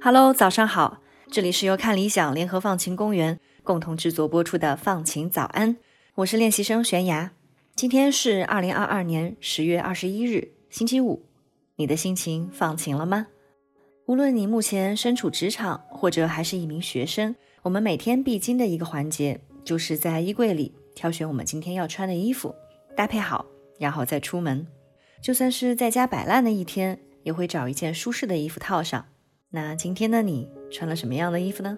Hello，早上好，这里是由看理想联合放晴公园共同制作播出的放晴早安，我是练习生悬崖。今天是二零二二年十月二十一日，星期五。你的心情放晴了吗？无论你目前身处职场，或者还是一名学生，我们每天必经的一个环节，就是在衣柜里挑选我们今天要穿的衣服，搭配好，然后再出门。就算是在家摆烂的一天，也会找一件舒适的衣服套上。那今天的你穿了什么样的衣服呢？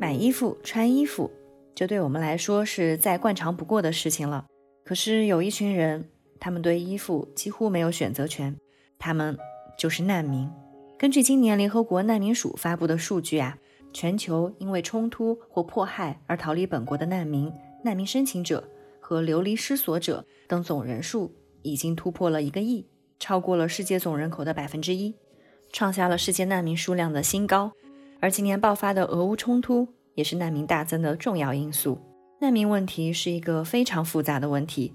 买衣服、穿衣服，这对我们来说是再惯常不过的事情了。可是有一群人，他们对衣服几乎没有选择权，他们就是难民。根据今年联合国难民署发布的数据啊，全球因为冲突或迫害而逃离本国的难民、难民申请者和流离失所者等总人数已经突破了一个亿，超过了世界总人口的百分之一。创下了世界难民数量的新高，而今年爆发的俄乌冲突也是难民大增的重要因素。难民问题是一个非常复杂的问题，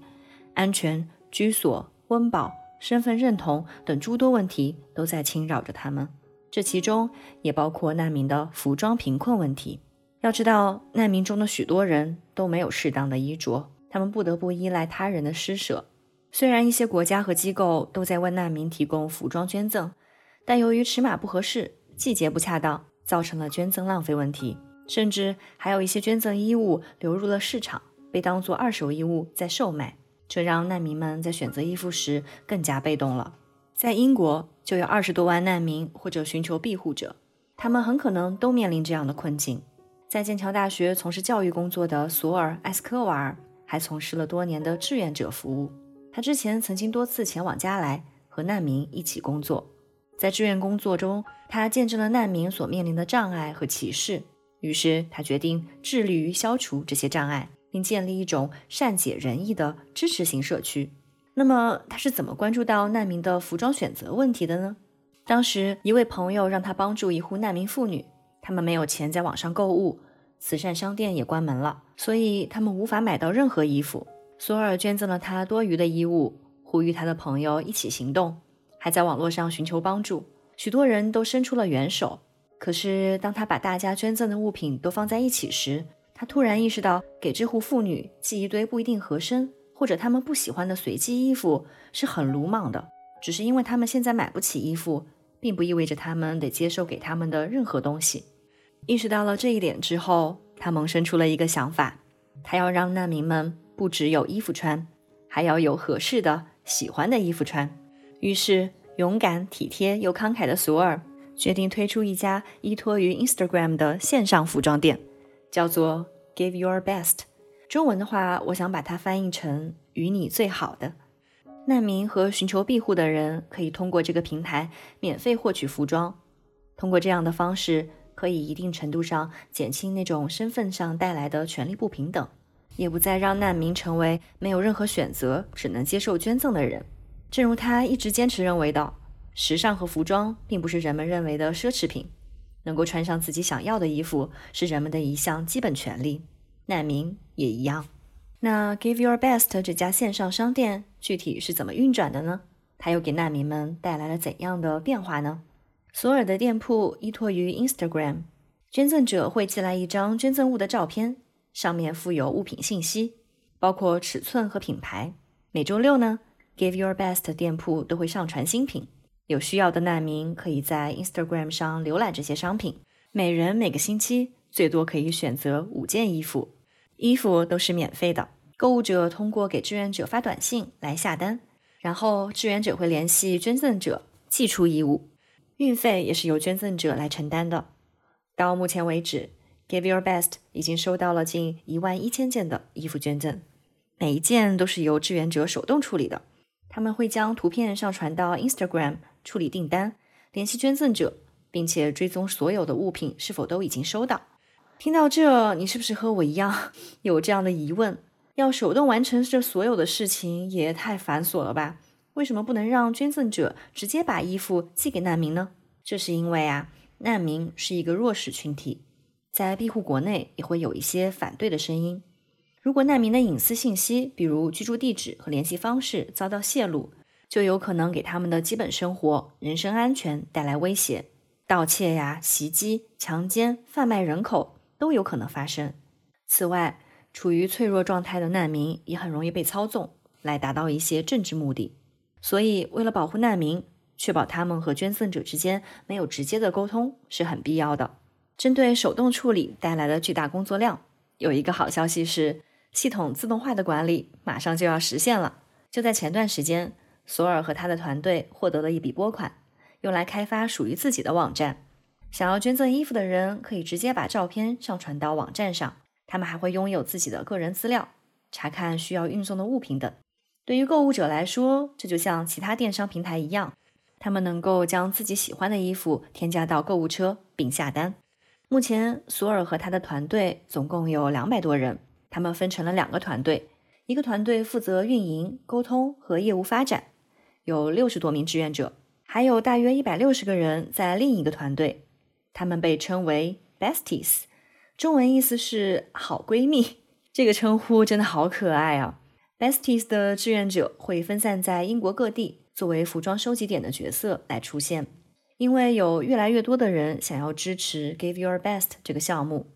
安全、居所、温饱、身份认同等诸多问题都在侵扰着他们。这其中也包括难民的服装贫困问题。要知道，难民中的许多人都没有适当的衣着，他们不得不依赖他人的施舍。虽然一些国家和机构都在为难民提供服装捐赠。但由于尺码不合适、季节不恰当，造成了捐赠浪费问题，甚至还有一些捐赠衣物流入了市场，被当作二手衣物在售卖，这让难民们在选择衣服时更加被动了。在英国，就有二十多万难民或者寻求庇护者，他们很可能都面临这样的困境。在剑桥大学从事教育工作的索尔·埃斯科瓦尔还从事了多年的志愿者服务，他之前曾经多次前往加来和难民一起工作。在志愿工作中，他见证了难民所面临的障碍和歧视，于是他决定致力于消除这些障碍，并建立一种善解人意的支持型社区。那么，他是怎么关注到难民的服装选择问题的呢？当时，一位朋友让他帮助一户难民妇女，他们没有钱在网上购物，慈善商店也关门了，所以他们无法买到任何衣服。索尔捐赠了他多余的衣物，呼吁他的朋友一起行动。还在网络上寻求帮助，许多人都伸出了援手。可是，当他把大家捐赠的物品都放在一起时，突然意识到，给这户妇女寄一堆不一定合身或者他们不喜欢的随机衣服是很鲁莽的。只是因为他们现在买不起衣服，并不意味着他们得接受给他们的任何东西。意识到了这一点之后，他萌生出了一个想法：他要让难民们不只有衣服穿，还要有合适的、喜欢的衣服穿。于是，勇敢、体贴又慷慨的索尔决定推出一家依托于 Instagram 的线上服装店，叫做 Give Your Best。中文的话，我想把它翻译成“与你最好的”。难民和寻求庇护的人可以通过这个平台免费获取服装。通过这样的方式，可以一定程度上减轻那种身份上带来的权利不平等，也不再让难民成为没有任何选择、只能接受捐赠的人。正如他一直坚持认为的，时尚和服装并不是人们认为的奢侈品，能够穿上自己想要的衣服是人们的一项基本权利。难民也一样。那 Give Your Best 这家线上商店具体是怎么运转的呢？它又给难民们带来了怎样的变化呢？索尔的店铺依托于 Instagram，捐赠者会寄来一张捐赠物的照片，上面附有物品信息，包括尺寸和品牌。每周六呢？Give Your Best 店铺都会上传新品，有需要的难民可以在 Instagram 上浏览这些商品。每人每个星期最多可以选择五件衣服，衣服都是免费的。购物者通过给志愿者发短信来下单，然后志愿者会联系捐赠者寄出衣物，运费也是由捐赠者来承担的。到目前为止，Give Your Best 已经收到了近一万一千件的衣服捐赠，每一件都是由志愿者手动处理的。他们会将图片上传到 Instagram 处理订单，联系捐赠者，并且追踪所有的物品是否都已经收到。听到这，你是不是和我一样 有这样的疑问？要手动完成这所有的事情也太繁琐了吧？为什么不能让捐赠者直接把衣服寄给难民呢？这是因为啊，难民是一个弱势群体，在庇护国内也会有一些反对的声音。如果难民的隐私信息，比如居住地址和联系方式遭到泄露，就有可能给他们的基本生活、人身安全带来威胁。盗窃呀、袭击、强奸、贩卖人口都有可能发生。此外，处于脆弱状态的难民也很容易被操纵，来达到一些政治目的。所以，为了保护难民，确保他们和捐赠者之间没有直接的沟通是很必要的。针对手动处理带来的巨大工作量，有一个好消息是，系统自动化的管理马上就要实现了。就在前段时间，索尔和他的团队获得了一笔拨款，用来开发属于自己的网站。想要捐赠衣服的人可以直接把照片上传到网站上。他们还会拥有自己的个人资料，查看需要运送的物品等。对于购物者来说，这就像其他电商平台一样，他们能够将自己喜欢的衣服添加到购物车并下单。目前，索尔和他的团队总共有两百多人，他们分成了两个团队，一个团队负责运营、沟通和业务发展，有六十多名志愿者，还有大约一百六十个人在另一个团队，他们被称为 Besties。中文意思是好闺蜜，这个称呼真的好可爱啊！Besties 的志愿者会分散在英国各地，作为服装收集点的角色来出现。因为有越来越多的人想要支持 Give Your Best 这个项目，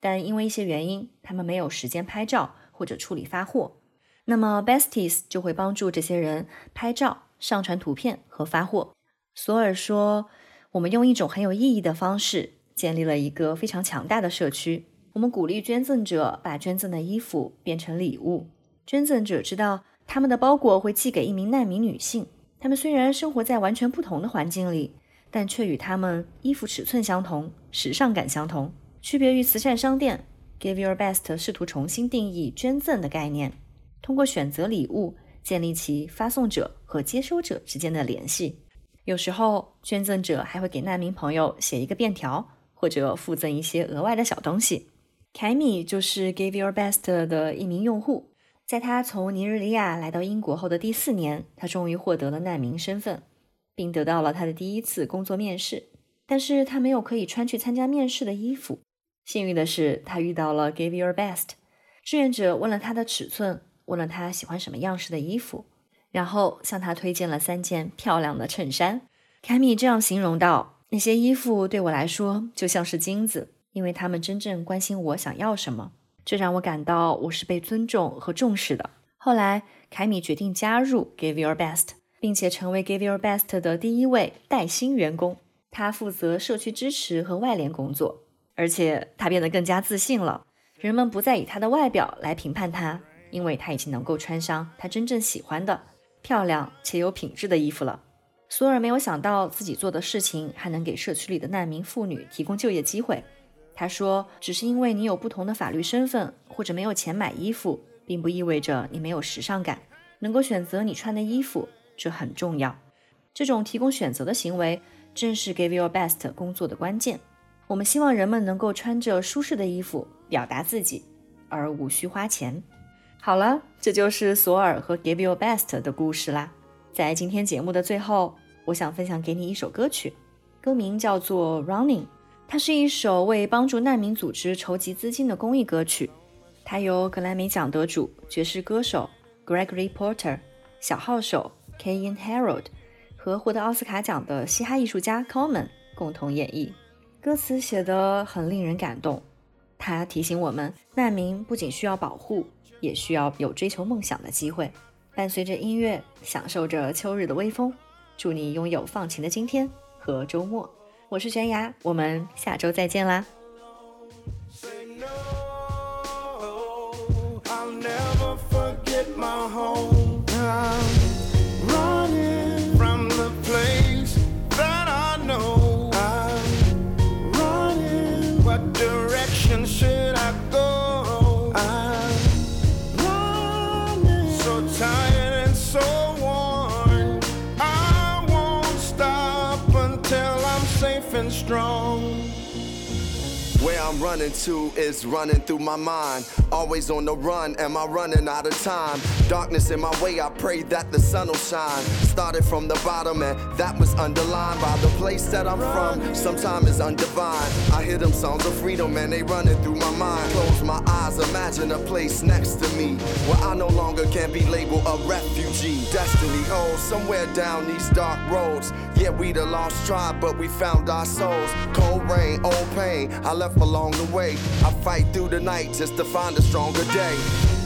但因为一些原因，他们没有时间拍照或者处理发货。那么 Besties 就会帮助这些人拍照、上传图片和发货。索尔说：“我们用一种很有意义的方式。”建立了一个非常强大的社区。我们鼓励捐赠者把捐赠的衣服变成礼物。捐赠者知道他们的包裹会寄给一名难民女性。他们虽然生活在完全不同的环境里，但却与他们衣服尺寸相同、时尚感相同。区别于慈善商店，Give Your Best 试图重新定义捐赠的概念，通过选择礼物建立起发送者和接收者之间的联系。有时候，捐赠者还会给难民朋友写一个便条。或者附赠一些额外的小东西。凯米就是 Give Your Best 的一名用户，在他从尼日利亚来到英国后的第四年，他终于获得了难民身份，并得到了他的第一次工作面试。但是他没有可以穿去参加面试的衣服。幸运的是，他遇到了 Give Your Best 志愿者，问了他的尺寸，问了他喜欢什么样式的衣服，然后向他推荐了三件漂亮的衬衫。凯米这样形容道。那些衣服对我来说就像是金子，因为他们真正关心我想要什么，这让我感到我是被尊重和重视的。后来，凯米决定加入 Give Your Best，并且成为 Give Your Best 的第一位带薪员工。他负责社区支持和外联工作，而且他变得更加自信了。人们不再以他的外表来评判他，因为他已经能够穿上他真正喜欢的、漂亮且有品质的衣服了。索尔没有想到自己做的事情还能给社区里的难民妇女提供就业机会。他说：“只是因为你有不同的法律身份，或者没有钱买衣服，并不意味着你没有时尚感。能够选择你穿的衣服，这很重要。这种提供选择的行为，正是 Give Your Best 工作的关键。我们希望人们能够穿着舒适的衣服表达自己，而无需花钱。”好了，这就是索尔和 Give Your Best 的故事啦。在今天节目的最后，我想分享给你一首歌曲，歌名叫做《Running》，它是一首为帮助难民组织筹集资金的公益歌曲。它由格莱美奖得主爵士歌手 Gregory Porter、小号手 Kayin Harold 和获得奥斯卡奖的嘻哈艺术家 Coleman 共同演绎。歌词写得很令人感动，它提醒我们，难民不仅需要保护，也需要有追求梦想的机会。伴随着音乐，享受着秋日的微风。祝你拥有放晴的今天和周末。我是悬崖，我们下周再见啦。tired and so worn. I won't stop until I'm safe and strong. Where I'm running to is running through my mind. Always on the run, am I running out of time? Darkness in my way, I pray that the sun will shine. Started from the bottom, and that was underlined by the place that I'm from. Sometimes it's undivine. I hear them songs of freedom, and they running through my mind. Close my eyes, imagine a place next to me where I no longer can be labeled a refugee. Destiny, oh, somewhere down these dark roads. Yeah, we the lost tribe, but we found our souls. Cold rain, old pain, I left along the way. I fight through the night just to find a stronger day.